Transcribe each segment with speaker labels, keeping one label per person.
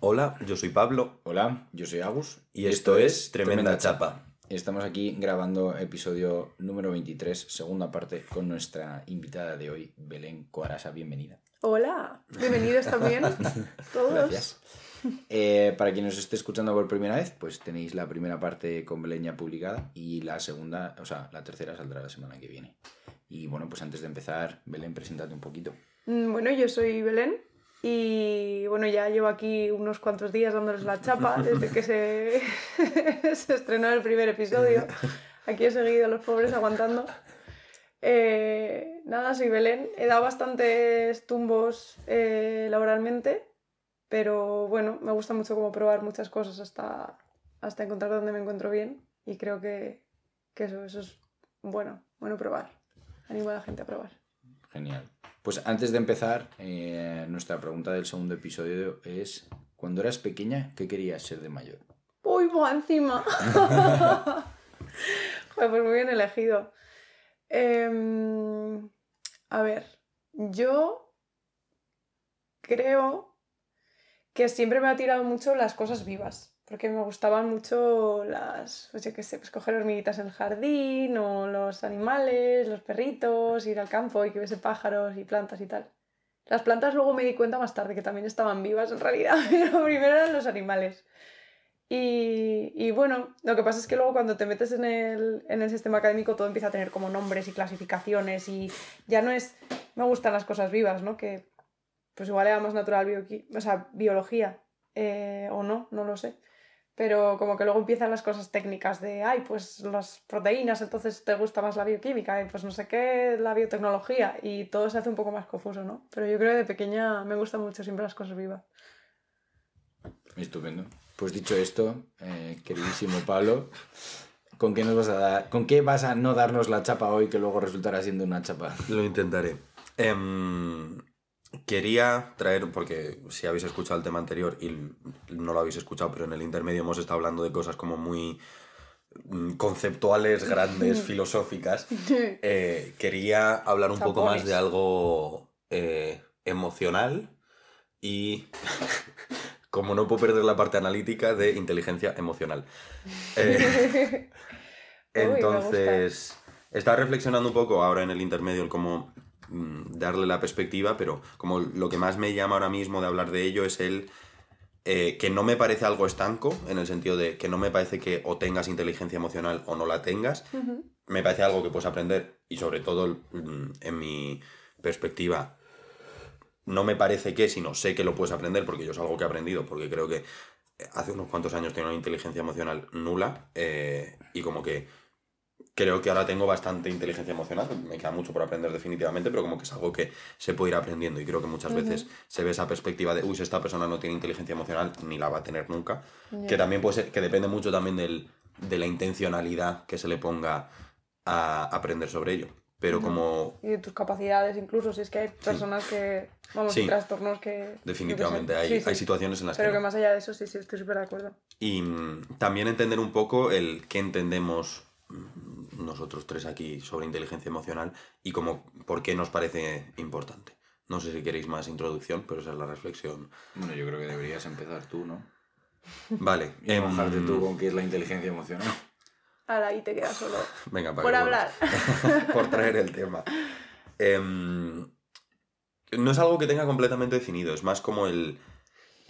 Speaker 1: Hola, yo soy Pablo
Speaker 2: Hola, yo soy Agus.
Speaker 1: y esto es Tremenda Chapa.
Speaker 2: Estamos aquí grabando episodio número 23, segunda parte, con nuestra invitada de hoy, Belén Coarasa. Bienvenida.
Speaker 3: Hola, bienvenidos también todos.
Speaker 2: Gracias. Eh, para quien nos esté escuchando por primera vez, pues tenéis la primera parte con Belén ya publicada y la segunda, o sea, la tercera saldrá la semana que viene. Y bueno, pues antes de empezar, Belén, preséntate un poquito.
Speaker 3: Mm, Bueno, yo soy Belén y bueno, ya llevo aquí unos cuantos días dándoles la chapa desde que se, se estrenó el primer episodio. Aquí he seguido los pobres aguantando. Eh, nada, soy Belén. He dado bastantes tumbos eh, laboralmente, pero bueno, me gusta mucho como probar muchas cosas hasta, hasta encontrar dónde me encuentro bien y creo que, que eso, eso es bueno, bueno probar. Animo a la gente a probar.
Speaker 2: Genial. Pues antes de empezar, eh, nuestra pregunta del segundo episodio es, cuando eras pequeña, ¿qué querías ser de mayor?
Speaker 3: ¡Uy, encima! Joder, pues muy bien elegido. Em, a ver, yo creo que siempre me ha tirado mucho las cosas vivas. Porque me gustaban mucho las, pues yo qué sé, pues coger hormiguitas en el jardín, o los animales, los perritos, ir al campo y que hubiese pájaros y plantas y tal. Las plantas luego me di cuenta más tarde que también estaban vivas en realidad, pero primero eran los animales. Y, y bueno, lo que pasa es que luego cuando te metes en el, en el sistema académico todo empieza a tener como nombres y clasificaciones y ya no es, me gustan las cosas vivas, ¿no? Que pues igual era más natural biología eh, o no, no lo sé. Pero como que luego empiezan las cosas técnicas de, ay, pues las proteínas, entonces te gusta más la bioquímica, y pues no sé qué, la biotecnología, y todo se hace un poco más confuso, ¿no? Pero yo creo que de pequeña me gustan mucho siempre las cosas vivas.
Speaker 2: Estupendo. Pues dicho esto, eh, queridísimo Pablo, ¿con qué nos vas a dar, con qué vas a no darnos la chapa hoy que luego resultará siendo una chapa?
Speaker 1: Lo intentaré. Em, quería traer, porque si habéis escuchado el tema anterior y no lo habéis escuchado, pero en el intermedio hemos estado hablando de cosas como muy mm, conceptuales, grandes, filosóficas. Eh, quería hablar un poco más de algo eh, emocional y, como no puedo perder la parte analítica, de inteligencia emocional. Eh,
Speaker 3: Uy,
Speaker 1: entonces, estaba reflexionando un poco ahora en el intermedio el cómo darle la perspectiva, pero como lo que más me llama ahora mismo de hablar de ello es el eh, que no me parece algo estanco, en el sentido de que no me parece que o tengas inteligencia emocional o no la tengas, me parece algo que puedes aprender y sobre todo mm, en mi perspectiva no me parece que, sino sé que lo puedes aprender porque yo es algo que he aprendido, porque creo que hace unos cuantos años tenía una inteligencia emocional nula eh, y como que creo que ahora tengo bastante inteligencia emocional, me queda mucho por aprender definitivamente, pero como que es algo que se puede ir aprendiendo y creo que muchas veces se ve esa perspectiva de, uy, si esta persona no tiene inteligencia emocional, ni la va a tener nunca, que también puede ser, que depende mucho también del, de la intencionalidad que se le ponga a aprender sobre ello. Pero como
Speaker 3: Y de tus capacidades, incluso si es que hay personas que, vamos,
Speaker 1: Sí.
Speaker 3: trastornos que...
Speaker 1: definitivamente hay.
Speaker 3: Sí,
Speaker 1: hay situaciones en las
Speaker 3: Pero
Speaker 1: que...
Speaker 3: que
Speaker 1: no.
Speaker 3: más allá de eso, sí, sí, estoy súper de acuerdo.
Speaker 1: Y mm, también entender un poco el qué entendemos nosotros tres aquí sobre inteligencia emocional y como por qué nos parece importante. No sé si queréis más introducción, pero esa es la reflexión.
Speaker 2: Bueno, yo creo que deberías empezar tú, ¿no?
Speaker 1: Vale.
Speaker 2: Y
Speaker 1: em,
Speaker 2: mojarte tú con qué es la inteligencia emocional.
Speaker 3: Ahora ahí te quedas solo.
Speaker 1: Venga, para
Speaker 3: Por
Speaker 1: que
Speaker 3: hablar.
Speaker 1: por traer el tema. Em, no es algo que tenga completamente definido, es más como el...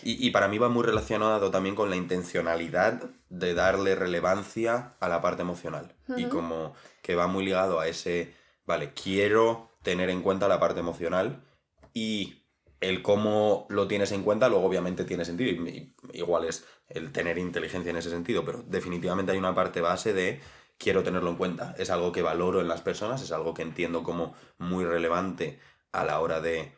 Speaker 1: Y, y para mí va muy relacionado también con la intencionalidad de darle relevancia a la parte emocional. Y como que va muy ligado a ese, vale, quiero tener en cuenta la parte emocional y el cómo lo tienes en cuenta, luego obviamente tiene sentido. Y, y- igual es el tener inteligencia en ese sentido, pero definitivamente hay una parte base de quiero tenerlo en cuenta. Es algo que valoro en las personas, es algo que entiendo como muy relevante a la hora de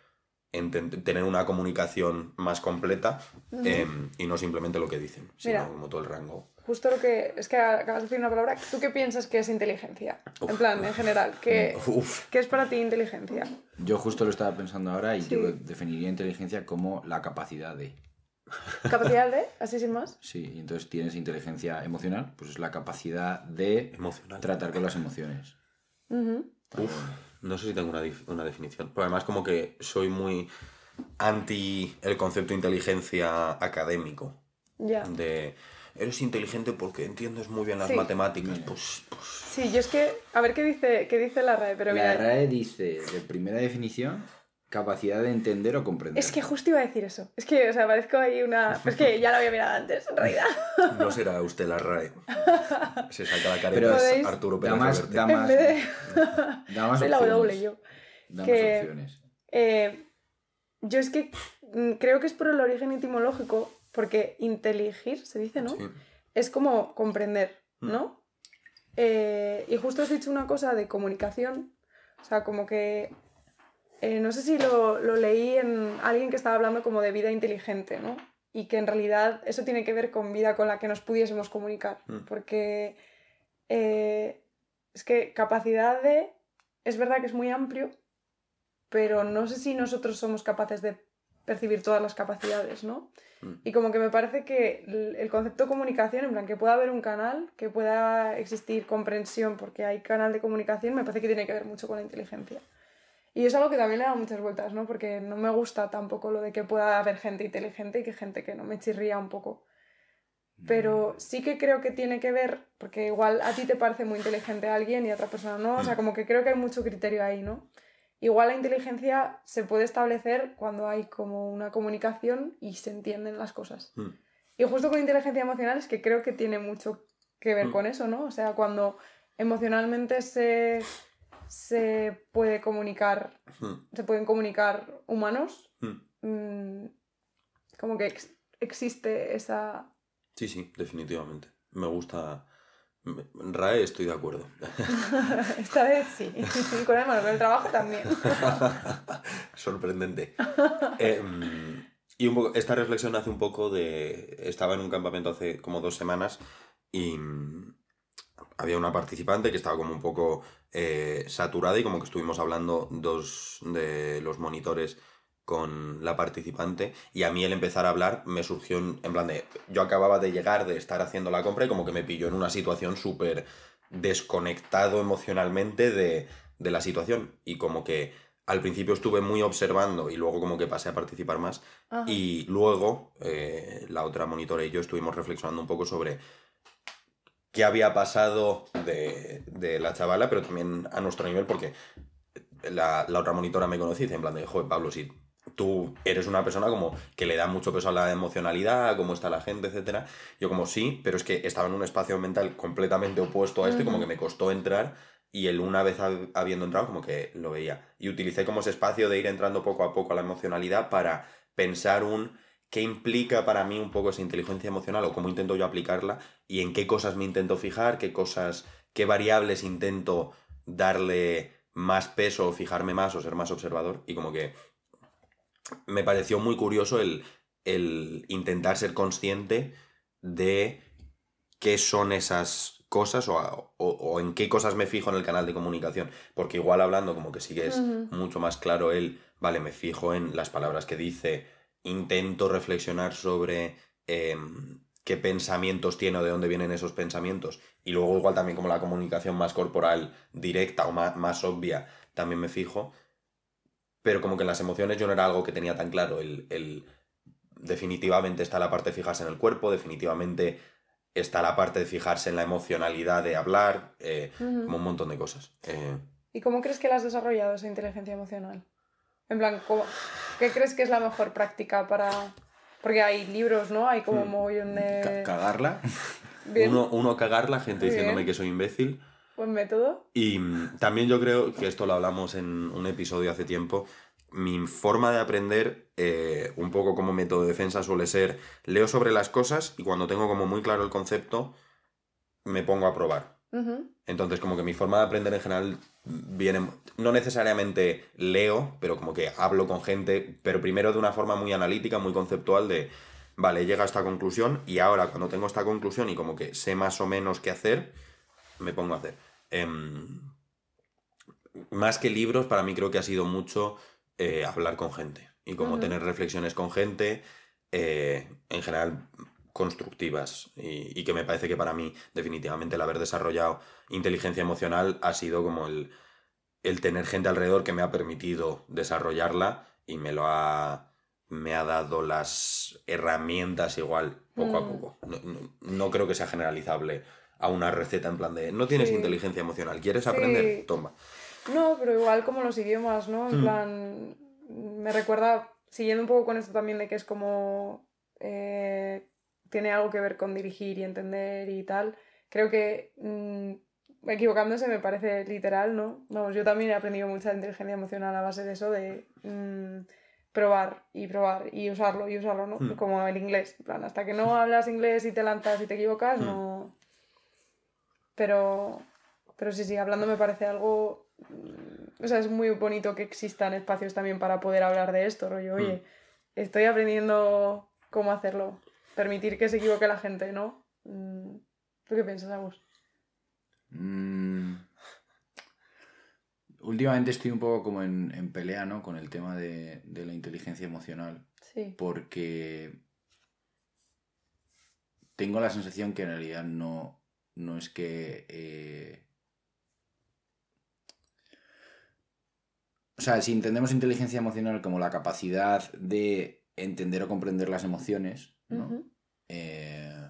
Speaker 1: tener una comunicación más completa em, y no simplemente lo que dicen, sino
Speaker 3: Mira.
Speaker 1: como todo el rango.
Speaker 3: Justo lo que... Es que acabas de decir una palabra. ¿Tú qué piensas que es inteligencia?
Speaker 1: Uf.
Speaker 3: En plan, en general. ¿qué,
Speaker 1: Uf.
Speaker 3: ¿Qué es para ti inteligencia?
Speaker 2: Yo justo lo estaba pensando ahora y
Speaker 3: Sí.
Speaker 2: yo definiría inteligencia como la capacidad de.
Speaker 3: ¿Capacidad de? Así sin más.
Speaker 2: Sí, y entonces tienes inteligencia emocional, pues es la capacidad de
Speaker 1: Emocional.
Speaker 2: tratar con las emociones.
Speaker 1: Uf, no sé si tengo una, una definición. Pero además como que soy muy... anti el concepto de inteligencia académico.
Speaker 3: Ya.
Speaker 1: De eres inteligente porque entiendes muy bien las
Speaker 3: Sí.
Speaker 1: matemáticas. Pues, pues
Speaker 3: Sí, yo es que. A ver qué dice, qué dice la RAE, pero
Speaker 2: la
Speaker 3: mira.
Speaker 2: RAE dice, de primera definición, capacidad de entender o comprender.
Speaker 3: Es que justo iba a decir eso. Es que, o sea, parezco ahí una. Es que ya lo había mirado antes, en realidad.
Speaker 1: no será usted la RAE. Se saca la cara
Speaker 2: Pero
Speaker 3: ¿Podéis?
Speaker 1: Arturo
Speaker 2: da
Speaker 1: Pérez
Speaker 2: más,
Speaker 1: Reverte.
Speaker 2: da
Speaker 3: En
Speaker 2: más,
Speaker 3: vez de.
Speaker 2: da más
Speaker 3: Soy la
Speaker 2: opciones.
Speaker 3: W yo.
Speaker 2: Da
Speaker 3: que-
Speaker 2: más opciones.
Speaker 3: Eh, yo es que mm, creo que es por el origen etimológico, porque inteligir, se dice, ¿no?
Speaker 1: Sí.
Speaker 3: Es como comprender,
Speaker 1: Mm.
Speaker 3: ¿no? Eh, y justo has dicho una cosa de comunicación, o sea, como que, eh, no sé si lo, lo leí en alguien que estaba hablando como de vida inteligente, ¿no? Y que en realidad eso tiene que ver con vida con la que nos pudiésemos comunicar,
Speaker 1: Mm.
Speaker 3: porque eh, es que capacidad de, es verdad que es muy amplio, pero no sé si nosotros somos capaces de percibir todas las capacidades, ¿no?
Speaker 1: Mm.
Speaker 3: Y como que me parece que el el concepto de comunicación, en plan, que pueda haber un canal, que pueda existir comprensión porque hay canal de comunicación, me parece que tiene que ver mucho con la inteligencia. Y es algo que también le da muchas vueltas, ¿no? Porque no me gusta tampoco lo de que pueda haber gente inteligente y que gente que no me chirría un poco. Pero sí que creo que tiene que ver, porque igual a ti te parece muy inteligente alguien y a otra persona no, o sea, como que creo que hay mucho criterio ahí, ¿no? Igual la inteligencia se puede establecer cuando hay como una comunicación y se entienden las cosas.
Speaker 1: Mm.
Speaker 3: Y justo con inteligencia emocional es que creo que tiene mucho que ver
Speaker 1: Mm.
Speaker 3: con eso, ¿no? O sea, cuando emocionalmente se, se puede comunicar,
Speaker 1: Mm.
Speaker 3: se pueden comunicar humanos,
Speaker 1: Mm.
Speaker 3: mm, como que ex- existe esa...
Speaker 1: Sí, sí, definitivamente. Me gusta. RAE estoy de acuerdo.
Speaker 3: Esta vez sí. con el con el trabajo también.
Speaker 1: Sorprendente. Em, y un poco, esta reflexión hace un poco de. Estaba en un campamento hace como dos semanas y había una participante que estaba como un poco eh, saturada y como que estuvimos hablando dos de los monitores con la participante. Y a mí el empezar a hablar me surgió en, en plan de yo acababa de llegar de estar haciendo la compra y como que me pilló en una situación súper desconectado emocionalmente de, de la situación. Y como que al principio estuve muy observando y luego como que pasé a participar más.
Speaker 3: Ajá.
Speaker 1: y luego eh, la otra monitora y yo estuvimos reflexionando un poco sobre qué había pasado de, de la chavala, pero también a nuestro nivel, porque la, la otra monitora me conocía y dice en plan de, joder, Pablo, si tú eres una persona como que le da mucho peso a la emocionalidad, a cómo está la gente, etcétera. Yo como sí, pero es que estaba en un espacio mental completamente opuesto a esto y como que me costó entrar y el una vez hab- habiendo entrado como que lo veía. Y utilicé como ese espacio de ir entrando poco a poco a la emocionalidad para pensar un qué implica para mí un poco esa inteligencia emocional o cómo intento yo aplicarla y en qué cosas me intento fijar, qué cosas, qué variables intento darle más peso o fijarme más o ser más observador y como que me pareció muy curioso el, el intentar ser consciente de qué son esas cosas o, o- o en qué cosas me fijo en el canal de comunicación. Porque igual hablando como que sí que es mucho más claro el, vale, me fijo en las palabras que dice, intento reflexionar sobre em, qué pensamientos tiene o de dónde vienen esos pensamientos. Y luego igual también como la comunicación más corporal, directa o más, más obvia, también me fijo. Pero como que en las emociones yo no era algo que tenía tan claro. El, el- definitivamente está la parte de fijarse en el cuerpo, definitivamente está la parte de fijarse en la emocionalidad de hablar, eh, como un montón de cosas. Eh,
Speaker 3: ¿Y cómo crees que la has desarrollado esa inteligencia emocional? En plan, ¿cómo- ¿qué crees que es la mejor práctica para...? Porque hay libros, ¿no? Hay como un
Speaker 1: Hmm.
Speaker 3: mogollón
Speaker 2: Ca-
Speaker 3: de...
Speaker 2: cagarla.
Speaker 3: Bien,
Speaker 1: uno, uno cagar la gente diciéndome que soy imbécil.
Speaker 3: buen método.
Speaker 1: Y mm, también yo creo que esto lo hablamos en un episodio hace tiempo. Mi forma de aprender, eh, un poco como método de defensa, suele ser leo sobre las cosas y cuando tengo como muy claro el concepto, me pongo a probar. Entonces, como que mi forma de aprender en general viene. No necesariamente leo, pero como que hablo con gente, pero primero de una forma muy analítica, muy conceptual, de. Vale, llega a esta conclusión y ahora cuando tengo esta conclusión y como que sé más o menos qué hacer, me pongo a hacer. Em, más que libros, para mí creo que ha sido mucho eh, hablar con gente y como tener reflexiones con gente, eh, en general constructivas y, y que me parece que para mí definitivamente el haber desarrollado inteligencia emocional ha sido como el, el tener gente alrededor que me ha permitido desarrollarla y me lo ha me ha dado las herramientas igual, poco a
Speaker 3: Mm.
Speaker 1: poco. No, no- no creo que sea generalizable a una receta en plan de, no tienes
Speaker 3: Sí.
Speaker 1: inteligencia emocional, ¿quieres
Speaker 3: Sí.
Speaker 1: aprender? Toma.
Speaker 3: No, pero igual como los idiomas, ¿no? En
Speaker 1: Hmm.
Speaker 3: plan, me recuerda, siguiendo un poco con esto también de que es como, eh, tiene algo que ver con dirigir y entender y tal, creo que mm, equivocándose me parece literal, ¿no? Vamos, yo también he aprendido mucha inteligencia emocional a base de eso, de mm, probar y probar y usarlo y usarlo, ¿no?
Speaker 1: Hmm.
Speaker 3: Como el inglés, en plan, hasta que no hablas inglés y te lanzas y te equivocas,
Speaker 1: Hmm.
Speaker 3: no... Pero, pero sí, sí, hablando me parece algo... mm, O sea, es muy bonito que existan espacios también para poder hablar de esto, rollo, oye,
Speaker 1: Mm.
Speaker 3: estoy aprendiendo cómo hacerlo. Permitir que se equivoque la gente, ¿no? Mm, ¿Tú qué piensas, Agus?
Speaker 2: Mm. Últimamente estoy un poco como en, en pelea, ¿no? Con el tema de, de la inteligencia emocional.
Speaker 3: Sí.
Speaker 2: Porque tengo la sensación que en realidad no, no es que... eh, O sea, si entendemos inteligencia emocional como la capacidad de entender o comprender las emociones, ¿no? Eh,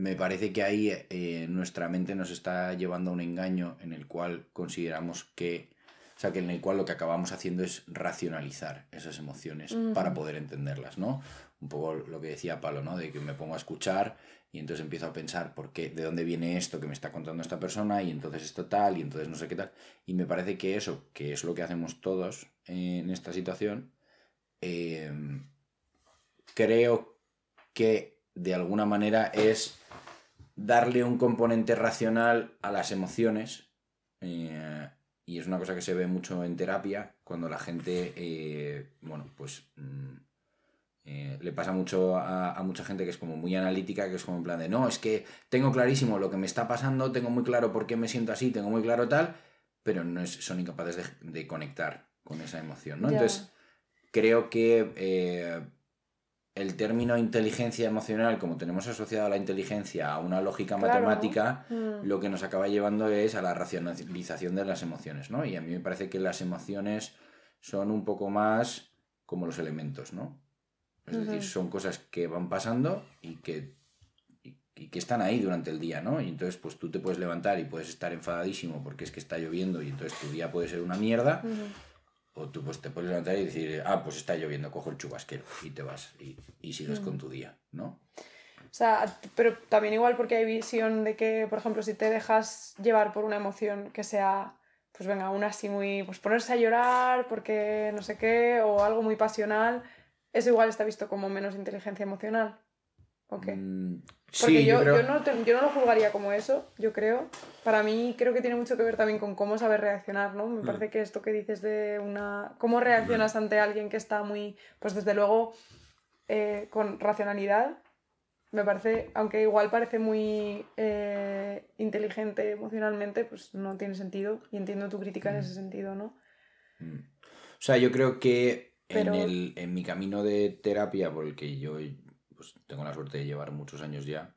Speaker 2: me parece que ahí eh, nuestra mente nos está llevando a un engaño en el cual consideramos que, o sea, que en el cual lo que acabamos haciendo es racionalizar esas emociones para poder entenderlas, ¿no? Un poco lo que decía Palo, ¿no? De que me pongo a escuchar y entonces empiezo a pensar por qué, de dónde viene esto que me está contando esta persona y entonces esto tal y entonces no sé qué tal. Y me parece que eso, que es lo que hacemos todos en esta situación, eh, creo que de alguna manera es darle un componente racional a las emociones. eh, y es una cosa que se ve mucho en terapia, cuando la gente, eh, bueno, pues mm, eh, le pasa mucho a, a mucha gente que es como muy analítica, que es como en plan de, no, es que tengo clarísimo lo que me está pasando, tengo muy claro por qué me siento así, tengo muy claro tal, pero no es- son incapaces de, de conectar con esa emoción, ¿no? Entonces, creo que el término inteligencia emocional, como tenemos asociado a la inteligencia a una lógica
Speaker 3: Claro.
Speaker 2: matemática,
Speaker 3: Mm.
Speaker 2: lo que nos acaba llevando es a la racionalización de las emociones, ¿no? Y a mí me parece que las emociones son un poco más como los elementos, ¿no? Es decir, son cosas que van pasando y que, y, y que están ahí durante el día, ¿no? Y entonces, pues tú te puedes levantar y puedes estar enfadadísimo porque es que está lloviendo y entonces tu día puede ser una mierda. O tú pues te puedes levantar y decir, ah, pues está lloviendo, cojo el chubasquero y te vas y, y sigues
Speaker 3: Mm.
Speaker 2: con tu día, ¿no?
Speaker 3: O sea, pero también igual porque hay visión de que, por ejemplo, si te dejas llevar por una emoción que sea, pues venga, una así muy, pues ponerse a llorar porque no sé qué, o algo muy pasional, eso igual está visto como menos inteligencia emocional.
Speaker 2: Mm,
Speaker 3: Porque
Speaker 2: sí,
Speaker 3: yo, yo, no yo no lo juzgaría como eso, yo creo. Para mí creo que tiene mucho que ver también con cómo saber reaccionar, ¿no? Me
Speaker 1: Mm.
Speaker 3: parece que esto que dices de una... ¿Cómo reaccionas ante alguien que está muy... Pues desde luego eh, con racionalidad, me parece, aunque igual parece muy eh, inteligente emocionalmente, pues no tiene sentido. Y entiendo tu crítica en ese sentido, ¿no?
Speaker 2: Mm. O sea, yo creo que
Speaker 3: Pero-
Speaker 2: en, el, en mi camino de terapia, por el que yo pues, tengo la suerte de llevar muchos años ya,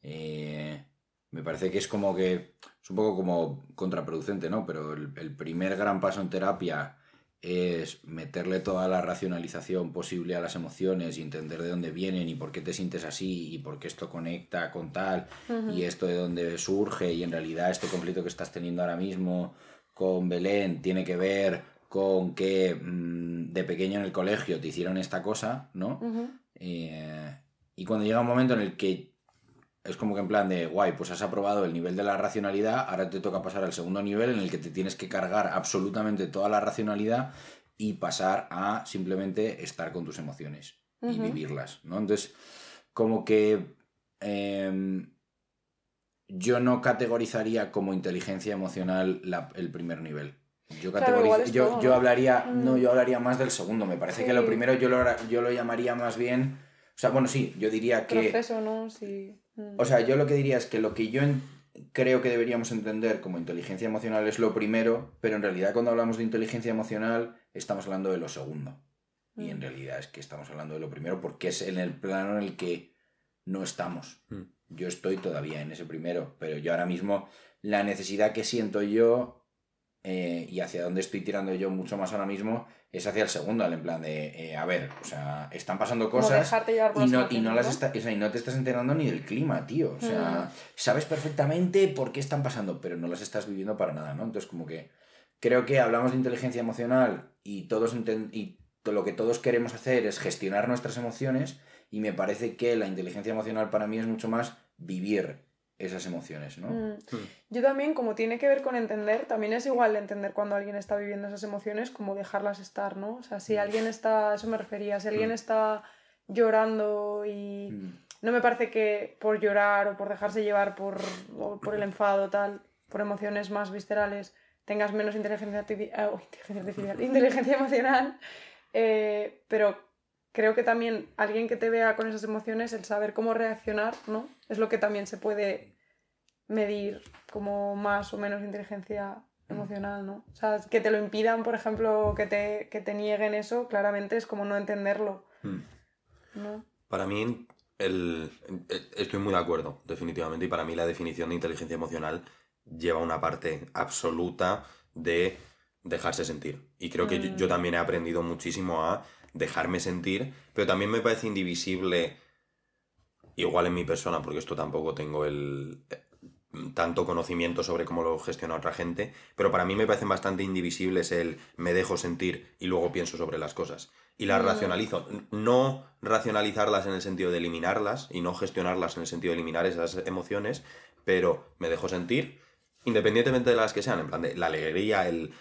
Speaker 2: eh, me parece que es como que es un poco como contraproducente, ¿no? Pero el, el primer gran paso en terapia es meterle toda la racionalización posible a las emociones y entender de dónde vienen y por qué te sientes así y por qué esto conecta con tal y esto de dónde surge y en realidad este conflicto que estás teniendo ahora mismo con Belén tiene que ver con que mm, de pequeño en el colegio te hicieron esta cosa, ¿no? Eh, y cuando llega un momento en el que es como que en plan de, guay, pues has aprobado el nivel de la racionalidad, ahora te toca pasar al segundo nivel en el que te tienes que cargar absolutamente toda la racionalidad y pasar a simplemente estar con tus emociones y vivirlas, ¿no? Entonces, como que em, yo no categorizaría como inteligencia emocional la- el primer nivel. Yo,
Speaker 3: Claro,
Speaker 2: yo,
Speaker 3: todo,
Speaker 2: yo hablaría, no,
Speaker 3: Mm.
Speaker 2: yo hablaría más del segundo. Me parece que lo primero yo lo, yo lo llamaría más bien. O sea, bueno, sí, yo diría que.
Speaker 3: Proceso, ¿no? Sí. Mm.
Speaker 2: O sea, yo lo que diría es que lo que yo en- creo que deberíamos entender como inteligencia emocional es lo primero, pero en realidad cuando hablamos de inteligencia emocional estamos hablando de lo segundo. Y en
Speaker 3: Mm.
Speaker 2: realidad es que estamos hablando de lo primero porque es en el plano en el que no estamos.
Speaker 1: Mm.
Speaker 2: Yo estoy todavía en ese primero, pero yo ahora mismo la necesidad que siento yo eh, y hacia dónde estoy tirando yo mucho más ahora mismo es hacia el segundo, en plan de, eh, a ver, o sea, están pasando cosas y no, y, no las
Speaker 3: ¿no?
Speaker 2: está- o sea, y no te estás enterando ni del clima, tío. O sea,
Speaker 3: Mm.
Speaker 2: sabes perfectamente por qué están pasando, pero no las estás viviendo para nada, ¿no? Entonces, como que creo que hablamos de inteligencia emocional y todos y lo que todos queremos hacer es gestionar nuestras emociones y me parece que la inteligencia emocional para mí es mucho más vivir esas emociones, ¿no?
Speaker 3: Mm.
Speaker 1: Mm.
Speaker 3: Yo también, como tiene que ver con entender, también es igual entender cuando alguien está viviendo esas emociones como dejarlas estar, ¿no? O sea, si alguien está, eso me refería, si alguien
Speaker 1: Mm.
Speaker 3: está llorando y
Speaker 2: Mm.
Speaker 3: no me parece que por llorar o por dejarse llevar por, por el enfado tal, por emociones más viscerales, tengas menos inteligencia, inteligencia, artificial, inteligencia emocional, eh, pero creo que también alguien que te vea con esas emociones, el saber cómo reaccionar, ¿no? Es lo que también se puede medir como más o menos inteligencia emocional, ¿no? O sea, que te lo impidan, por ejemplo, que te, que te nieguen eso, claramente es como no entenderlo,
Speaker 1: Mm.
Speaker 3: ¿no?
Speaker 1: Para mí, el, estoy muy de acuerdo, definitivamente, y para mí la definición de inteligencia emocional lleva una parte absoluta de dejarse sentir. Y creo que yo,
Speaker 3: Mm.
Speaker 1: yo también he aprendido muchísimo a dejarme sentir, pero también me parece indivisible, igual en mi persona, porque esto tampoco tengo el eh, tanto conocimiento sobre cómo lo gestiona otra gente, pero para mí me parecen bastante indivisibles el me dejo sentir y luego pienso sobre las cosas. Y las
Speaker 3: Mm.
Speaker 1: racionalizo. No racionalizarlas en el sentido de eliminarlas y no gestionarlas en el sentido de eliminar esas emociones, pero me dejo sentir independientemente de las que sean, en plan de la alegría, el,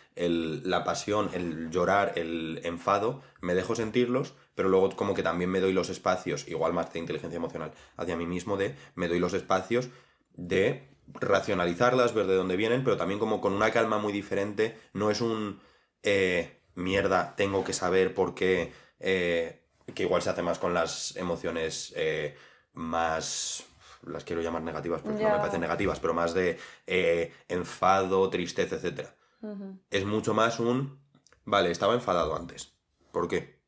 Speaker 1: la pasión, el llorar, el enfado, me dejo sentirlos, pero luego como que también me doy los espacios, igual más de inteligencia emocional, hacia mí mismo, de me doy los espacios de racionalizarlas, ver de dónde vienen, pero también como con una calma muy diferente, no es un eh, mierda, tengo que saber por qué, eh, que igual se hace más con las emociones eh, más las quiero llamar negativas porque no me parecen negativas, pero más de eh, enfado, tristeza.
Speaker 3: Ujú.
Speaker 1: Es mucho más un, vale, estaba enfadado antes. ¿Por qué?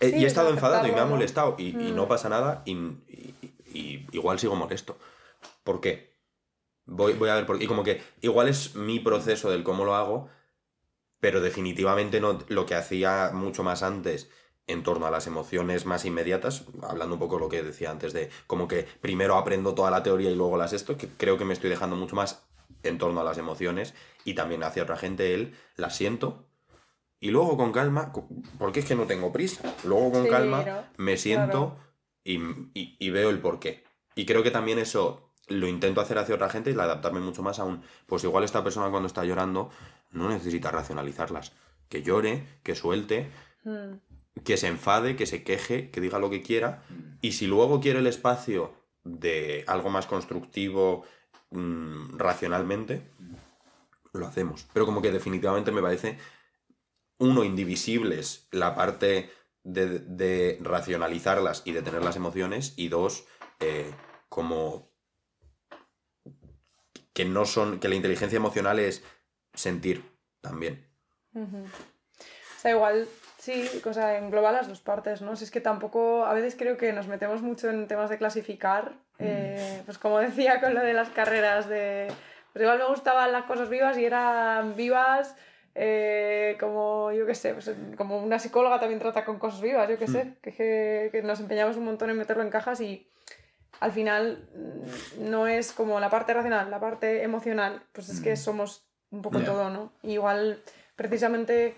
Speaker 1: Eh, y he
Speaker 3: es
Speaker 1: estado enfadado y me ha molestado y, y no
Speaker 3: Mm.
Speaker 1: pasa nada y, y- y igual sigo molesto. ¿Por qué? Voy, voy a ver por qué. Y como que igual es mi proceso del cómo lo hago, pero definitivamente no lo que hacía mucho más antes en torno a las emociones más inmediatas, hablando un poco lo que decía antes de como que primero aprendo toda la teoría y luego las esto, que creo que me estoy dejando mucho más en torno a las emociones y también hacia otra gente él las siento y luego con calma, porque es que no tengo prisa, luego con
Speaker 3: Sí,
Speaker 1: calma
Speaker 3: ¿no?
Speaker 1: me siento
Speaker 3: Claro.
Speaker 1: y, y- y veo el porqué. Y creo que también eso lo intento hacer hacia otra gente y adaptarme mucho más a un, pues igual esta persona cuando está llorando no necesita racionalizarlas. Que llore, que suelte,
Speaker 3: Mm.
Speaker 1: Que se enfade, que se queje, que diga lo que quiera. Y si luego quiere el espacio de algo más constructivo mm, racionalmente, lo hacemos. Pero como que definitivamente me parece, uno, indivisibles la parte de, de racionalizarlas y de tener las emociones, y dos, eh, como que no son, que la inteligencia emocional es sentir también.
Speaker 3: O sea, igual, sí, o sea, engloba las dos partes, ¿no? Si es que tampoco, a veces creo que nos metemos mucho en temas de clasificar, eh, pues como decía con lo de las carreras de... Pues igual me gustaban las cosas vivas y eran vivas, eh, como, yo qué sé, pues, como una psicóloga también trata con cosas vivas, yo qué sé, que, que, que nos empeñamos un montón en meterlo en cajas y al final mm, no es como la parte racional, la parte emocional, pues es que
Speaker 2: Mm.
Speaker 3: somos un poco
Speaker 2: Ya.
Speaker 3: todo, ¿no? Y igual precisamente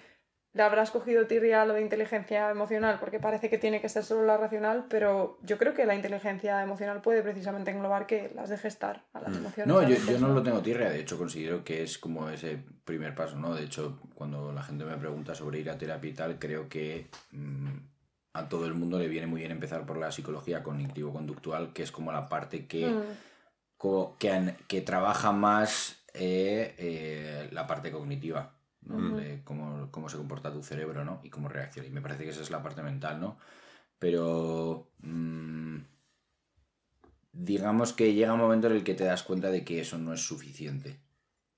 Speaker 3: le habrás cogido tirria lo de inteligencia emocional porque parece que tiene que ser solo la racional, pero yo creo que la inteligencia emocional puede precisamente englobar que las deje estar a las emociones.
Speaker 2: No, yo, yo no lo tengo tirria, de hecho considero que es como ese primer paso, ¿no? De hecho, cuando la gente me pregunta sobre ir a terapia y tal, creo que mm, a todo el mundo le viene muy bien empezar por la psicología cognitivo-conductual, que es como la parte que,
Speaker 3: Mm,
Speaker 2: co- que, que trabaja más eh, eh, la parte cognitiva, ¿no?
Speaker 3: Ujú.
Speaker 2: De cómo, cómo se comporta tu cerebro, ¿no? Y cómo reacciona. Y me parece que esa es la parte mental, ¿no? Pero mm, digamos que llega un momento en el que te das cuenta de que eso no es suficiente.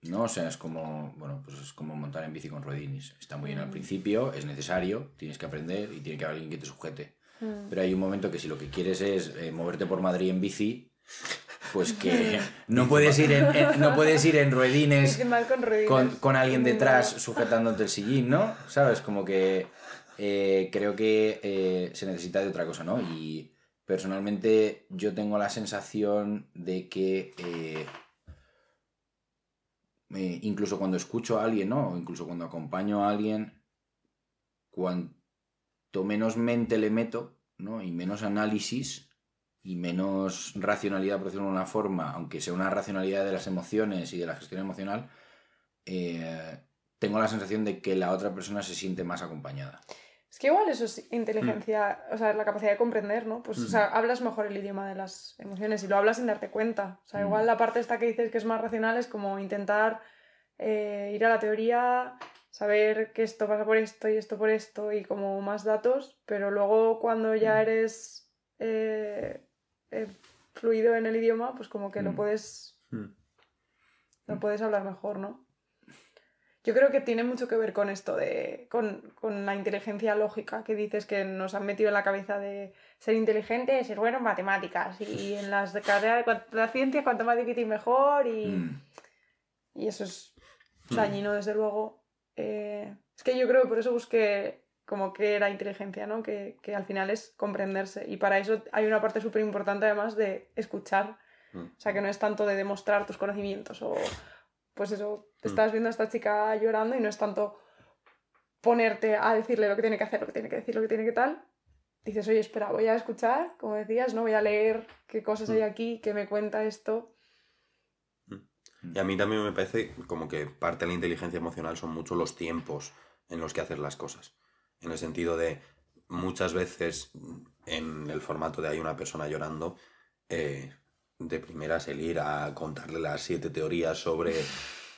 Speaker 2: ¿No? O sea, es como, bueno, pues es como montar en bici con ruedines. Está muy bien al
Speaker 3: Mm.
Speaker 2: principio, es necesario, tienes que aprender y tiene que haber alguien que te sujete.
Speaker 3: mm.
Speaker 2: Pero hay un momento que si lo que quieres es eh, moverte por Madrid en bici, pues que no puedes ir en, en- no puedes ir en ruedines
Speaker 3: con ruedines.
Speaker 2: con, con alguien detrás sujetándote el sillín, ¿no? ¿Sabes? Como que eh, creo que eh, se necesita de otra cosa, ¿no? Y personalmente yo tengo la sensación de que eh, eh, incluso cuando escucho a alguien, ¿no? O incluso cuando acompaño a alguien, cuanto menos mente le meto, ¿no? Y menos análisis y menos racionalidad, por decirlo de una forma, aunque sea una racionalidad de las emociones y de la gestión emocional, eh, tengo la sensación de que la otra persona se siente más acompañada.
Speaker 3: Es que igual eso es inteligencia, o sea, la capacidad de comprender, ¿no? Pues, o sea,
Speaker 2: Mm.
Speaker 3: hablas mejor el idioma de las emociones y lo hablas sin darte cuenta. O sea,
Speaker 2: Mm.
Speaker 3: igual la parte esta que dices que es más racional es como intentar eh, ir a la teoría, saber que esto pasa por esto y esto por esto y como más datos, pero luego cuando ya
Speaker 2: Mm.
Speaker 3: eres eh, eh, fluido en el idioma, pues como que lo
Speaker 2: Mm.
Speaker 3: puedes
Speaker 1: Mm.
Speaker 3: lo puedes hablar mejor, ¿no? Yo creo que tiene mucho que ver con esto de. Con, con la inteligencia lógica que dices que nos han metido en la cabeza de ser inteligente, ser bueno en matemáticas. Y en las de carrera de la ciencia, cuanto más difícil mejor. Y,
Speaker 2: Mm.
Speaker 3: y eso es dañino, desde luego. Eh, es que yo creo que por eso busqué como que era inteligencia, ¿no? Que, que al final es comprenderse. Y para eso hay una parte súper importante además de escuchar.
Speaker 1: Mm.
Speaker 3: O sea, que no es tanto de demostrar tus conocimientos o, pues eso,
Speaker 1: Mm.
Speaker 3: estás viendo a esta chica llorando y no es tanto ponerte a decirle lo que tiene que hacer, lo que tiene que decir, lo que tiene que tal. Dices, oye, espera, voy a escuchar, como decías, no voy a leer qué cosas hay
Speaker 1: Mm.
Speaker 3: aquí, qué me cuenta esto.
Speaker 1: Y a mí también me parece como que parte de la inteligencia emocional son mucho los tiempos en los que haces las cosas. En el sentido de muchas veces en el formato de hay una persona llorando, eh, de primeras el ir a contarle las siete teorías sobre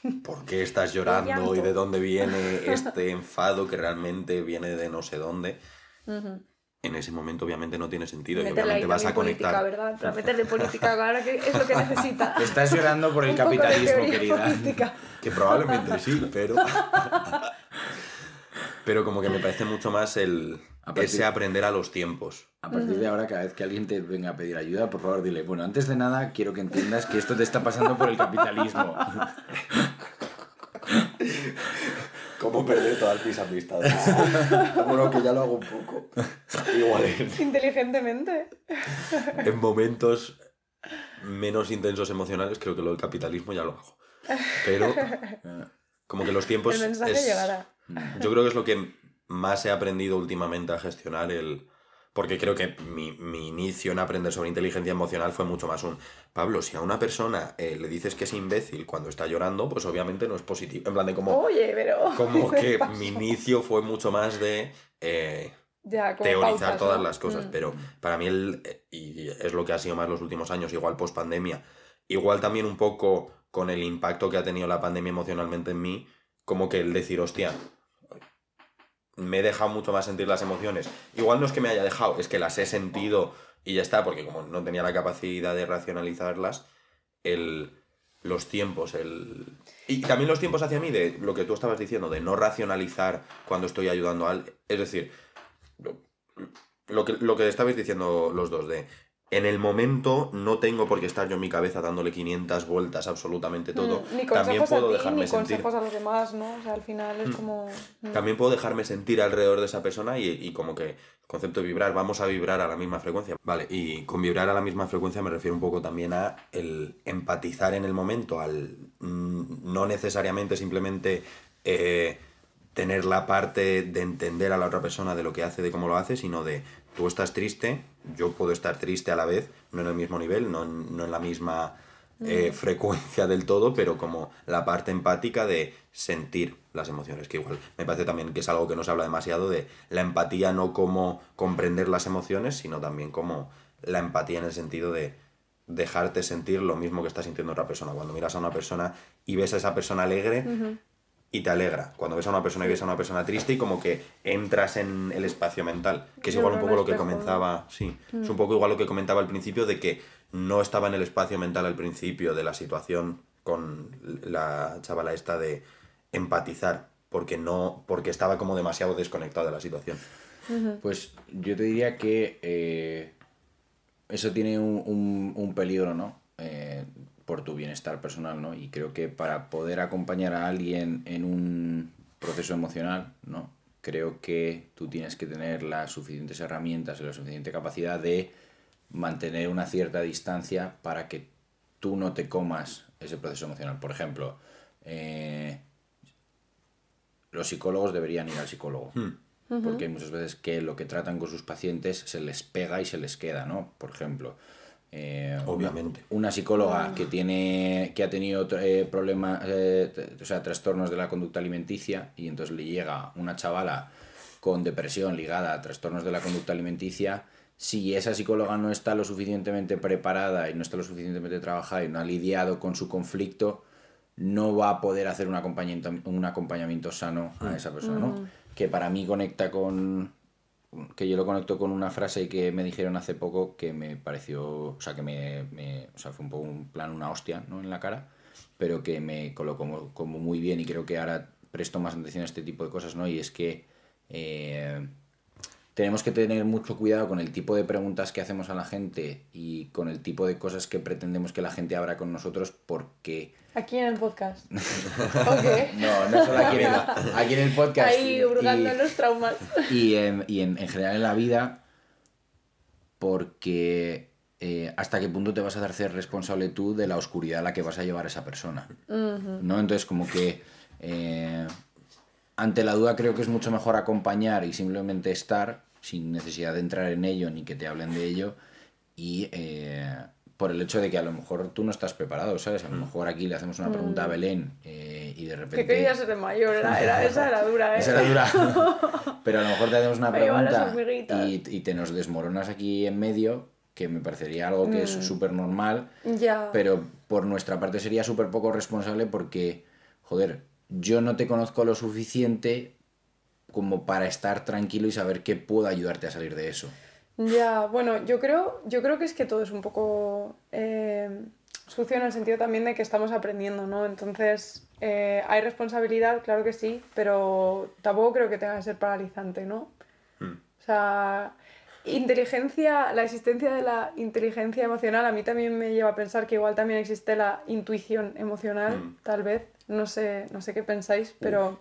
Speaker 1: por qué estás llorando y de dónde viene este enfado que realmente viene de no sé dónde. En ese momento obviamente no tiene sentido y
Speaker 3: Meterle ahí
Speaker 1: obviamente vas a
Speaker 3: también política,
Speaker 1: conectar.
Speaker 3: ¿verdad? Para meterle política ahora que es lo que necesita.
Speaker 2: Estás llorando por el capitalismo, querida.
Speaker 3: política.
Speaker 1: Que probablemente sí, pero. Pero como que me parece mucho más el.
Speaker 2: A partir-
Speaker 1: Ese aprender a los tiempos.
Speaker 2: A partir de ahora, cada vez que alguien te venga a pedir ayuda, por favor dile, bueno, antes de nada quiero que entiendas que esto te está pasando por el capitalismo.
Speaker 1: ¿Cómo perder todas mis amistades? bueno, que ya lo hago un poco. Igual en,
Speaker 3: Inteligentemente.
Speaker 1: en momentos menos intensos emocionales, creo que lo del capitalismo ya lo hago. Pero como que los tiempos.
Speaker 3: el mensaje
Speaker 1: es-
Speaker 3: llegará.
Speaker 1: Yo creo que es lo que más he aprendido últimamente a gestionar el... Porque creo que mi, mi inicio en aprender sobre inteligencia emocional fue mucho más un... Pablo, si a una persona eh, le dices que es imbécil cuando está llorando, pues obviamente no es positivo. En plan de como,
Speaker 3: Oye, pero.
Speaker 1: como
Speaker 3: ¿qué
Speaker 1: que mi inicio fue mucho más de... eh,
Speaker 3: Ya,
Speaker 1: teorizar todas
Speaker 3: ¿no?
Speaker 1: las cosas,
Speaker 3: Mm.
Speaker 1: pero para mí el, eh, y es lo que ha sido más los últimos años, igual post pandemia, igual también un poco con el impacto que ha tenido la pandemia emocionalmente en mí, como que el decir, hostia, me he dejado mucho más sentir las emociones. Igual no es que me haya dejado, es que las he sentido y ya está, porque como no tenía la capacidad de racionalizarlas, el, los tiempos, el... Y también los tiempos hacia mí, de lo que tú estabas diciendo, de no racionalizar cuando estoy ayudando al... Es decir, lo, lo que, lo que estabais diciendo los dos, de en el momento no tengo por qué estar yo en mi cabeza dándole 500 vueltas absolutamente todo.
Speaker 3: Mm, Ni
Speaker 1: También puedo
Speaker 3: a ti,
Speaker 1: dejarme
Speaker 3: ni
Speaker 1: sentir.
Speaker 3: consejos a los demás, ¿no? O sea, al final es
Speaker 1: Mm.
Speaker 3: como... mm.
Speaker 1: También puedo dejarme sentir alrededor de esa persona y, y como que concepto de vibrar, vamos a vibrar a la misma frecuencia. Vale, y con vibrar a la misma frecuencia me refiero un poco también a el empatizar en el momento, al mm, no necesariamente simplemente eh, tener la parte de entender a la otra persona de lo que hace, de cómo lo hace, sino de tú estás triste, yo puedo estar triste a la vez, no en el mismo nivel, no en, no en la misma eh, frecuencia del todo, pero como la parte empática de sentir las emociones, que igual me parece también que es algo que no se habla demasiado de la empatía no como comprender las emociones, sino también como la empatía en el sentido de dejarte sentir lo mismo que está sintiendo otra persona. Cuando miras a una persona y ves a esa persona alegre, y te alegra. Cuando ves a una persona y ves a una persona triste y como que entras en el espacio mental, que es igual un poco lo que comenzaba, sí, es un poco igual lo que comentaba al principio de que no estaba en el espacio mental al principio de la situación con la chavala esta de empatizar, porque no, porque estaba como demasiado desconectado de la situación.
Speaker 2: Pues yo te diría que eh, eso tiene un, un- un peligro, ¿no? Eh, por tu bienestar personal, ¿no? Y creo que para poder acompañar a alguien en un proceso emocional, ¿no? Creo que tú tienes que tener las suficientes herramientas y la suficiente capacidad de mantener una cierta distancia para que tú no te comas ese proceso emocional. Por ejemplo, eh, los psicólogos deberían ir al psicólogo. Porque hay muchas veces que lo que tratan con sus pacientes se les pega y se les queda, ¿no? Por ejemplo, eh,
Speaker 1: Obviamente.
Speaker 2: Una, psicóloga que tiene que ha tenido eh, problemas, eh, o sea, trastornos de la conducta alimenticia y entonces le llega una chavala con depresión ligada a trastornos de la conducta alimenticia, si esa psicóloga no está lo suficientemente preparada y no está lo suficientemente trabajada y no ha lidiado con su conflicto, no va a poder hacer un acompañamiento, un acompañamiento sano a esa persona, ¿no? Que para mí conecta con, que yo lo conecto con una frase que me dijeron hace poco que me pareció, o sea, que me, me o sea, fue un poco un plan, una hostia, ¿no? En la cara, pero que me colocó como, muy bien y creo que ahora presto más atención a este tipo de cosas, ¿no? Y es que eh, tenemos que tener mucho cuidado con el tipo de preguntas que hacemos a la gente y con el tipo de cosas que pretendemos que la gente abra con nosotros porque...
Speaker 3: Aquí en el podcast.
Speaker 2: No, no solo aquí en el, aquí en el podcast.
Speaker 3: Ahí hurgando los traumas.
Speaker 2: Y, en, y en, en, general en la vida porque eh, hasta qué punto te vas a hacer responsable tú de la oscuridad a la que vas a llevar a esa persona. ¿No? Entonces como que... Eh, ante la duda creo que es mucho mejor acompañar y simplemente estar sin necesidad de entrar en ello ni que te hablen de ello y eh, por el hecho de que a lo mejor tú no estás preparado, ¿sabes? A lo mejor aquí le hacemos una pregunta a
Speaker 3: Mm.
Speaker 2: Belén eh, y de repente...
Speaker 3: Que querías ser de mayor, era, era- esa era dura, ¿eh?
Speaker 2: Esa era dura. Pero a lo mejor te hacemos una pregunta y, y te nos desmoronas aquí en medio, que me parecería algo que es
Speaker 3: Mm.
Speaker 2: súper normal,
Speaker 3: Ya.
Speaker 2: pero por nuestra parte sería súper poco responsable porque, joder, yo no te conozco lo suficiente como para estar tranquilo y saber qué puedo ayudarte a salir de eso.
Speaker 3: Ya, bueno, yo creo, yo creo que es que todo es un poco eh, sucio en el sentido también de que estamos aprendiendo, ¿no? Entonces, eh, hay responsabilidad, claro que sí, pero tampoco creo que tenga que ser paralizante, ¿no?
Speaker 1: Mm.
Speaker 3: O sea, inteligencia, la existencia de la inteligencia emocional a mí también me lleva a pensar que igual también existe la intuición emocional,
Speaker 1: Mm.
Speaker 3: tal vez. No sé, no sé qué pensáis, pero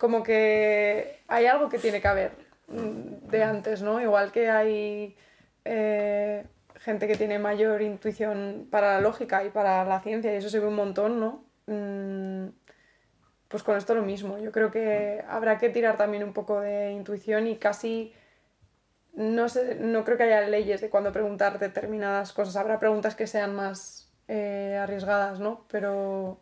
Speaker 3: como que hay algo que tiene que haber mm, de antes, ¿no? Igual que hay eh, gente que tiene mayor intuición para la lógica y para la ciencia, y eso se ve un montón, ¿no? Mm, pues con esto lo mismo. Yo creo que habrá que tirar también un poco de intuición y casi no sé, no creo que haya leyes de cuándo preguntar determinadas cosas. Habrá preguntas que sean más eh, arriesgadas, ¿no? Pero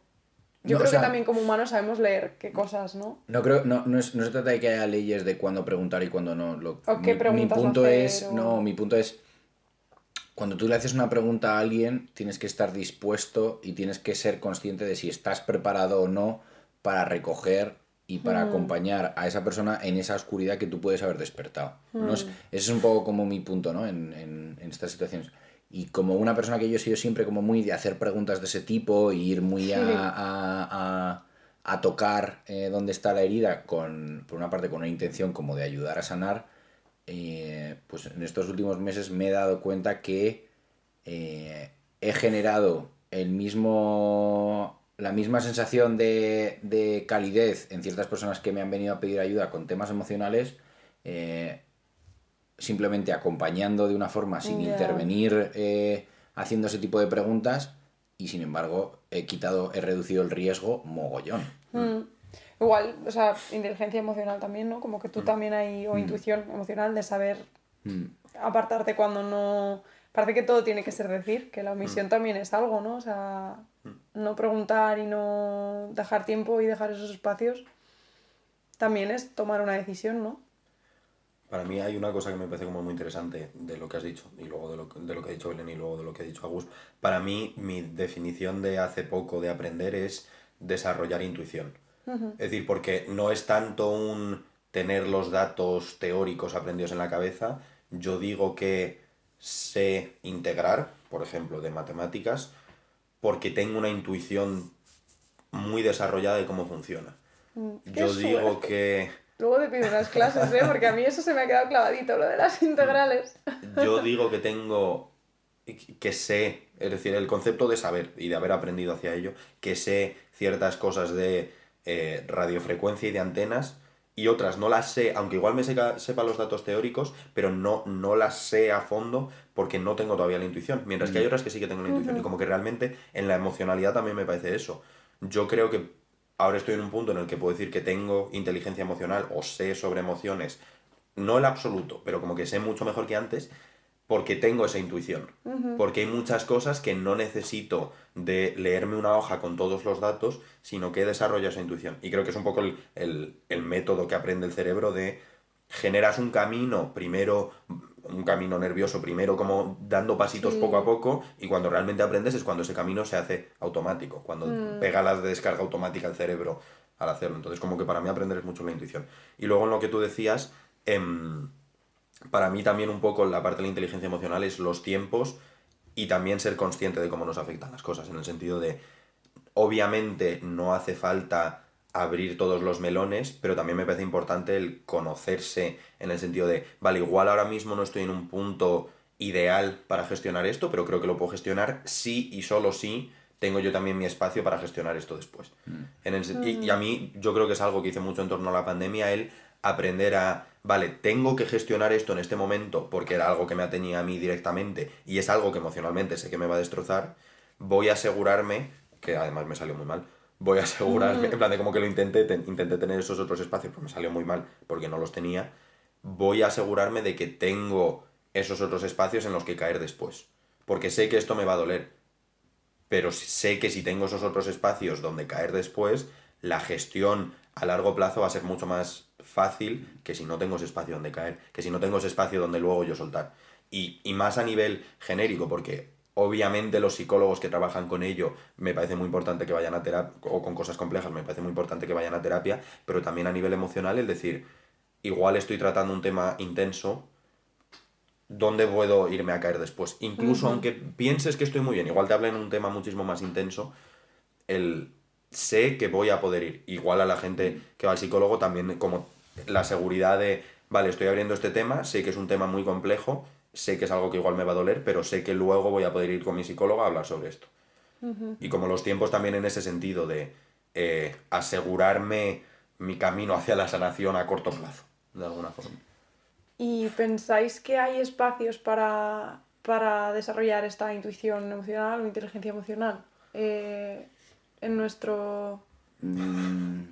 Speaker 3: yo
Speaker 2: No,
Speaker 3: creo
Speaker 2: o sea-
Speaker 3: que también como humanos sabemos leer qué cosas, ¿no?
Speaker 2: No creo, no, no, es- no se trata de que haya leyes de cuándo preguntar y cuándo no. Lo-
Speaker 3: O qué
Speaker 2: mi, mi
Speaker 3: preguntas
Speaker 2: punto
Speaker 3: hacer,
Speaker 2: es,
Speaker 3: o-
Speaker 2: no, mi punto es, cuando tú le haces una pregunta a alguien, tienes que estar dispuesto y tienes que ser consciente de si estás preparado o no para recoger y para
Speaker 3: Mm.
Speaker 2: acompañar a esa persona en esa oscuridad que tú puedes haber despertado. ¿no? Es-
Speaker 3: Mm.
Speaker 2: ese es un poco como mi punto, ¿no? En, en- en estas situaciones. Y como una persona que yo he sido siempre como muy de hacer preguntas de ese tipo y ir muy a, a- a- a tocar eh, dónde está la herida, con, por una parte con una intención como de ayudar a sanar, eh, pues en estos últimos meses me he dado cuenta que eh, he generado el mismo, la misma sensación de, de calidez en ciertas personas que me han venido a pedir ayuda con temas emocionales, eh, simplemente acompañando de una forma sin intervenir eh, haciendo ese tipo de preguntas y sin embargo he quitado, he reducido el riesgo mogollón.
Speaker 3: Mm. Igual, o sea, inteligencia emocional también, ¿no? Como que tú también hay, o intuición emocional de saber
Speaker 2: Mm.
Speaker 3: apartarte cuando no... Parece que todo tiene que ser decir, que la omisión también es algo, ¿no? O sea, no preguntar y no dejar tiempo y dejar esos espacios también es tomar una decisión, ¿no?
Speaker 1: Para mí hay una cosa que me parece como muy interesante de lo que has dicho y luego de lo, de lo que ha dicho Belén y luego de lo que ha dicho Agus. Para mí mi definición de hace poco de aprender es desarrollar intuición. Es decir, porque no es tanto un tener los datos teóricos aprendidos en la cabeza. Yo digo que sé integrar, por ejemplo, de matemáticas, porque tengo una intuición muy desarrollada de cómo funciona.
Speaker 3: Mm,
Speaker 1: Yo digo que
Speaker 3: Luego te pido unas clases, ¿eh? Porque a mí eso se me ha quedado clavadito, lo de las integrales.
Speaker 1: Yo digo que tengo que sé, es decir, el concepto de saber y de haber aprendido hacia ello, que sé ciertas cosas de eh, radiofrecuencia y de antenas y otras no las sé, aunque igual me sepa los datos teóricos, pero no, no las sé a fondo porque no tengo todavía la intuición. Mientras que hay otras que sí que tengo la intuición. Y como que realmente en la emocionalidad también me parece eso. Yo creo que ahora estoy en un punto en el que puedo decir que tengo inteligencia emocional o sé sobre emociones, no el absoluto, pero como que sé mucho mejor que antes, porque tengo esa intuición. Porque hay muchas cosas que no necesito de leerme una hoja con todos los datos, sino que desarrollo esa intuición. Y creo que es un poco el, método que aprende el cerebro de generas un camino, primero un camino nervioso, primero como dando pasitos poco a poco, y cuando realmente aprendes es cuando ese camino se hace automático, cuando mm. pega la descarga automática al cerebro al hacerlo. Entonces como que para mí aprender es mucho la intuición. Y luego en lo que tú decías... Em, para mí también un poco la parte de la inteligencia emocional es los tiempos y también ser consciente de cómo nos afectan las cosas, en el sentido de, obviamente no hace falta abrir todos los melones, pero también me parece importante el conocerse en el sentido de, vale, igual ahora mismo no estoy en un punto ideal para gestionar esto, pero creo que lo puedo gestionar sí y solo sí tengo yo también mi espacio para gestionar esto después. Mm. En y, y, a mí yo creo que es algo que hice mucho en torno a la pandemia, el aprender a, vale, tengo que gestionar esto en este momento porque era algo que me atenía a mí directamente y es algo que emocionalmente sé que me va a destrozar, voy a asegurarme, que además me salió muy mal, voy a asegurarme, mm. en plan de como que lo intenté, intenté tener esos otros espacios, pero me salió muy mal porque no los tenía, voy a asegurarme de que tengo esos otros espacios en los que caer después. Porque sé que esto me va a doler, pero sé que si tengo esos otros espacios donde caer después, la gestión a largo plazo va a ser mucho más fácil que si no tengo ese espacio donde caer, que si no tengo ese espacio donde luego yo soltar. Y, más a nivel genérico, porque obviamente los psicólogos que trabajan con ello me parece muy importante que vayan a terapia, o con cosas complejas me parece muy importante que vayan a terapia, pero también a nivel emocional, es decir, igual estoy tratando un tema intenso, ¿dónde puedo irme a caer después? Incluso aunque pienses que estoy muy bien, igual te hablen un tema muchísimo más intenso, el sé que voy a poder ir. Igual a la gente que va al psicólogo también como la seguridad de, vale, estoy abriendo este tema, sé que es un tema muy complejo, sé que es algo que igual me va a doler, pero sé que luego voy a poder ir con mi psicólogo a hablar sobre esto. Y como los tiempos también en ese sentido de eh, asegurarme mi camino hacia la sanación a corto plazo, de alguna forma.
Speaker 3: ¿Y pensáis que hay espacios para, para desarrollar esta intuición emocional o inteligencia emocional? Eh, en nuestro mm.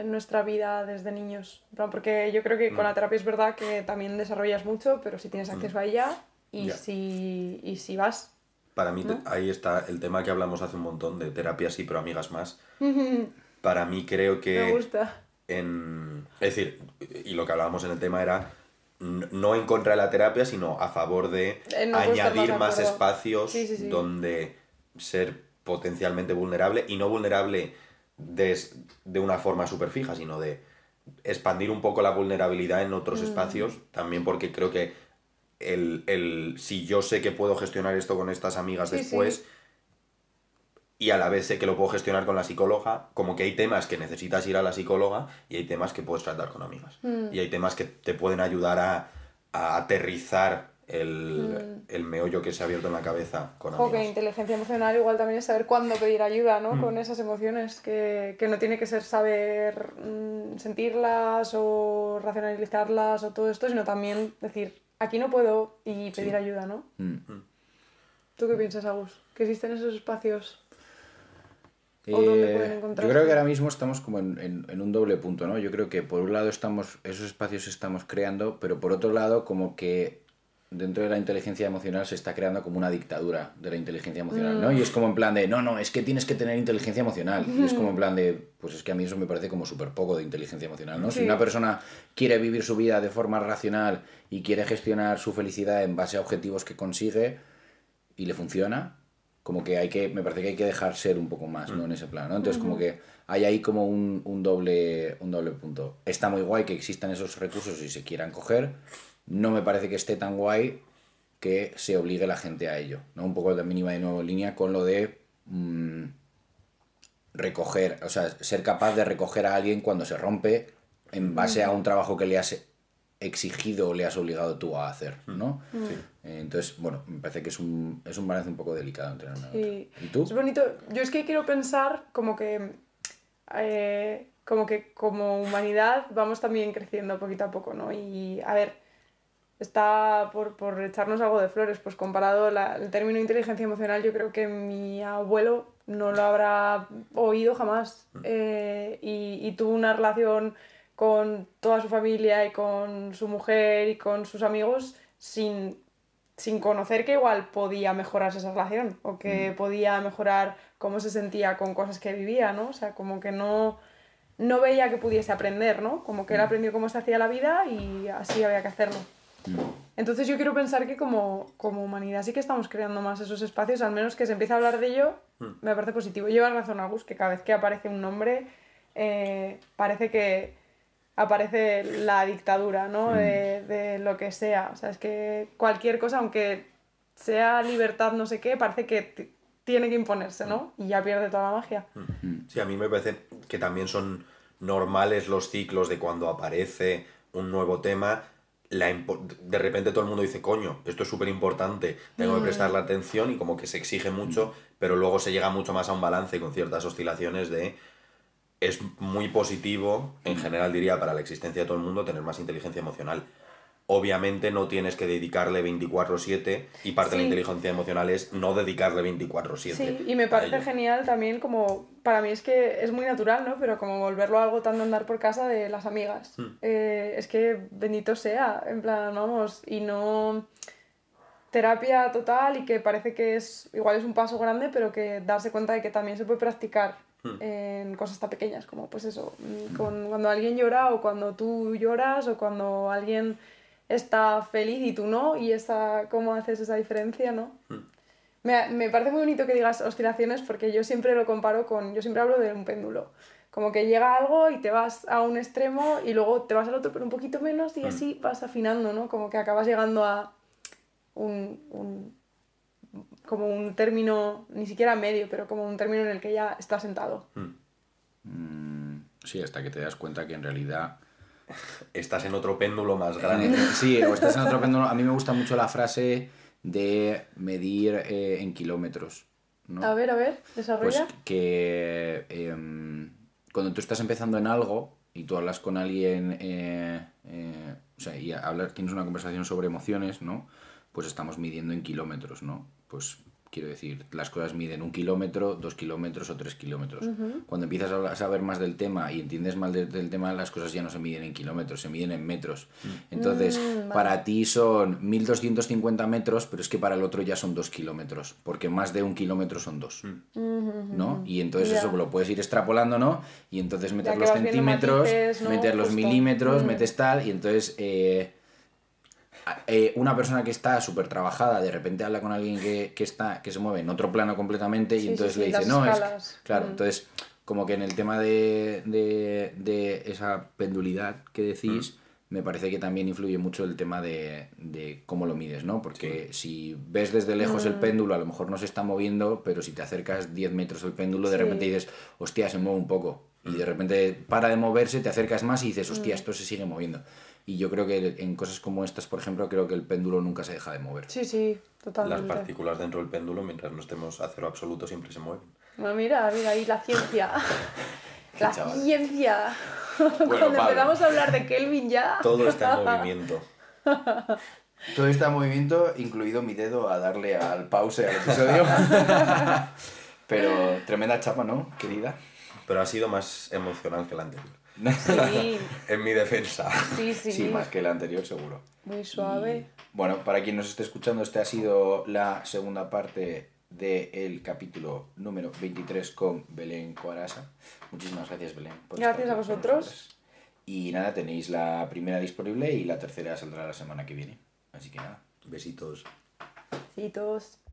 Speaker 3: En nuestra vida desde niños. Porque yo creo que con la mm. terapia es verdad que también desarrollas mucho, pero si tienes acceso mm. a ella y, si, y si vas.
Speaker 1: Para mí ahí está el tema que hablamos hace un montón de terapia sí, pero amigas más. Para mí creo que...
Speaker 3: Me gusta.
Speaker 1: En, es decir, y lo que hablábamos en el tema era no en contra de la terapia, sino a favor de eh, añadir más, espacios donde ser potencialmente vulnerable y no vulnerable de, de una forma súper fija, sino de expandir un poco la vulnerabilidad en otros mm. espacios, también porque creo que el, el, si yo sé que puedo gestionar esto con estas amigas después y a la vez sé que lo puedo gestionar con la psicóloga, como que hay temas que necesitas ir a la psicóloga y hay temas que puedes tratar con amigas. Mm. Y hay temas que te pueden ayudar a, a aterrizar el, mm. el, meollo que se ha abierto en la cabeza con
Speaker 3: amigos. Ok, inteligencia emocional igual también es saber cuándo pedir ayuda, ¿no? Mm. Con esas emociones, que, que, no tiene que ser saber mm, sentirlas o racionalizarlas o todo esto, sino también decir, aquí no puedo y pedir ayuda, ¿no? ¿Tú qué piensas, Agus? ¿Que existen esos espacios?
Speaker 2: ¿O dónde pueden encontrar? Yo creo que ahora mismo estamos como en, en, en, un doble punto, ¿no? Yo creo que por un lado estamos, esos espacios estamos creando, pero por otro lado como que dentro de la inteligencia emocional se está creando como una dictadura de la inteligencia emocional, ¿no? Y es como en plan de, no, no, es que tienes que tener inteligencia emocional. Y es como en plan de, pues es que a mí eso me parece como súper poco de inteligencia emocional, ¿no? Si una persona quiere vivir su vida de forma racional y quiere gestionar su felicidad en base a objetivos que consigue y le funciona, como que hay que, me parece que hay que dejar ser un poco más, ¿no? En ese plan, ¿no? Entonces como que hay ahí como un, un, doble, un doble punto. Está muy guay que existan esos recursos y se quieran coger, no me parece que esté tan guay que se obligue la gente a ello. ¿no? Un poco de mínima de nuevo línea con lo de mm, recoger, o sea, ser capaz de recoger a alguien cuando se rompe en base a un trabajo que le has exigido o le has obligado tú a hacer, ¿no?
Speaker 3: Mm.
Speaker 1: Sí.
Speaker 2: Eh, Entonces, bueno, me parece que es un, es un balance un poco delicado entre una y.
Speaker 3: Sí.
Speaker 2: ¿Y tú?
Speaker 3: Es bonito. Yo es que quiero pensar como que. eh, como que como humanidad vamos también creciendo poquito a poco, ¿no? Y a ver, está por, por echarnos algo de flores, pues comparado la- el término inteligencia emocional, yo creo que mi abuelo no lo habrá oído jamás. Eh, y, y tuvo una relación con toda su familia y con su mujer y con sus amigos sin sin conocer que igual podía mejorarse esa relación o que podía mejorar cómo se sentía con cosas que vivía, ¿no? O sea, como que no, no veía que pudiese aprender, ¿no? Como que él aprendió cómo se hacía la vida y así había que hacerlo. Entonces yo quiero pensar que como, como humanidad sí que estamos creando más esos espacios, al menos que se empiece a hablar de ello, me parece positivo. Llevas razón, Agus, que cada vez que aparece un nombre eh, parece que aparece la dictadura, ¿no? De, de lo que sea. O sea, es que cualquier cosa, aunque sea libertad no sé qué, parece que tiene que imponerse, ¿no? Y ya pierde toda la magia.
Speaker 1: Sí, a mí me parece que también son normales los ciclos de cuando aparece un nuevo tema. La de repente todo el mundo dice, coño, esto es súper importante, tengo que prestarle atención y como que se exige mucho, pero luego se llega mucho más a un balance con ciertas oscilaciones de... Es muy positivo, en general diría, para la existencia de todo el mundo tener más inteligencia emocional. Obviamente no tienes que dedicarle 24/7 y parte de la inteligencia emocional es no dedicarle 24/7.
Speaker 3: Sí, y me
Speaker 1: a
Speaker 3: parece genial también como, para mí es que es muy natural, ¿no? Pero como volverlo algo tan de andar por casa de las amigas. Eh, es que bendito sea, en plan, vamos, y no terapia total y que parece que es, igual es un paso grande, pero que darse cuenta de que también se puede practicar en cosas tan pequeñas como pues eso, mm, con, cuando alguien llora o cuando tú lloras o cuando alguien está feliz y tú no, y esa, cómo haces esa diferencia, ¿no? Me, me parece muy bonito que digas oscilaciones porque yo siempre lo comparo con, yo siempre hablo de un péndulo. Como que llega algo y te vas a un extremo y luego te vas al otro pero un poquito menos y así vas afinando, ¿no? Como que acabas llegando a un, un- como un término, ni siquiera medio, pero como un término en el que ya está sentado.
Speaker 2: Mm, sí, hasta que te das cuenta que en realidad...
Speaker 1: Estás en otro péndulo más grande.
Speaker 2: Sí, o estás en otro péndulo. A mí me gusta mucho la frase de medir eh, en kilómetros. ¿no?
Speaker 3: A ver, a ver,
Speaker 2: Pues
Speaker 3: desarrolla.
Speaker 2: que em, cuando tú estás empezando en algo y tú hablas con alguien, eh, eh, o sea, y hablar, tienes una conversación sobre emociones, ¿no? Pues estamos midiendo en kilómetros, ¿no? Pues quiero decir, las cosas miden un kilómetro, dos kilómetros o tres kilómetros. Cuando empiezas a saber más del tema y entiendes más de- del tema, las cosas ya no se miden en kilómetros, se miden en metros. Entonces,
Speaker 3: Mm, vale.
Speaker 2: para ti son 1250 metros, pero es que para el otro ya son dos kilómetros, porque más de un kilómetro son dos. ¿no? Y entonces eso lo puedes ir extrapolando, ¿no? Y entonces meter los centímetros,
Speaker 3: matices, ¿no?
Speaker 2: meter los
Speaker 3: Justo.
Speaker 2: milímetros,
Speaker 3: Mm.
Speaker 2: metes tal, y entonces eh, eh, una persona que está súper trabajada, de repente habla con alguien que, que está, que se mueve en otro plano completamente, y
Speaker 3: Sí,
Speaker 2: entonces
Speaker 3: sí,
Speaker 2: le dice, no, es que-".
Speaker 3: escalas.
Speaker 2: claro,
Speaker 3: Mm.
Speaker 2: entonces como que en el tema de, de, de esa pendulidad que decís, me parece que también influye mucho el tema de, de cómo lo mides, ¿no? Porque si ves desde lejos
Speaker 3: Mm.
Speaker 2: el péndulo, a lo mejor no se está moviendo, pero si te acercas 10 metros al péndulo, de
Speaker 3: Sí.
Speaker 2: repente dices, hostia, se mueve un poco. Y de repente para de moverse, te acercas más y dices,
Speaker 3: Mm.
Speaker 2: hostia, esto se sigue moviendo. Y yo creo que en cosas como estas, por ejemplo, creo que el péndulo nunca se deja de mover.
Speaker 3: Sí, sí,
Speaker 1: Las
Speaker 3: totalmente.
Speaker 1: partículas dentro del péndulo, mientras no estemos a cero absoluto, siempre se mueven.
Speaker 3: Bueno, mira, mira ahí la ciencia. la
Speaker 2: chaval.
Speaker 3: ciencia. Cuando
Speaker 2: Pablo.
Speaker 3: empezamos a hablar de Kelvin ya.
Speaker 1: Todo está en movimiento.
Speaker 2: Todo está en movimiento, incluido mi dedo a darle al pause al episodio. Pero tremenda chapa, ¿no, querida?
Speaker 1: Pero ha sido más emocional que la anterior.
Speaker 3: Sí,
Speaker 1: En mi defensa.
Speaker 3: sí, sí.
Speaker 2: Sí, más que la anterior, seguro.
Speaker 3: Muy suave.
Speaker 2: Y, bueno, para quien nos esté escuchando, este ha sido la segunda parte del capítulo número 23 con Belén Coarasa. Muchísimas gracias, Belén. por
Speaker 3: Gracias a vosotros.
Speaker 2: Y nada, tenéis la primera disponible y la tercera saldrá la semana que viene. Así que nada.
Speaker 1: Besitos.
Speaker 3: Besitos.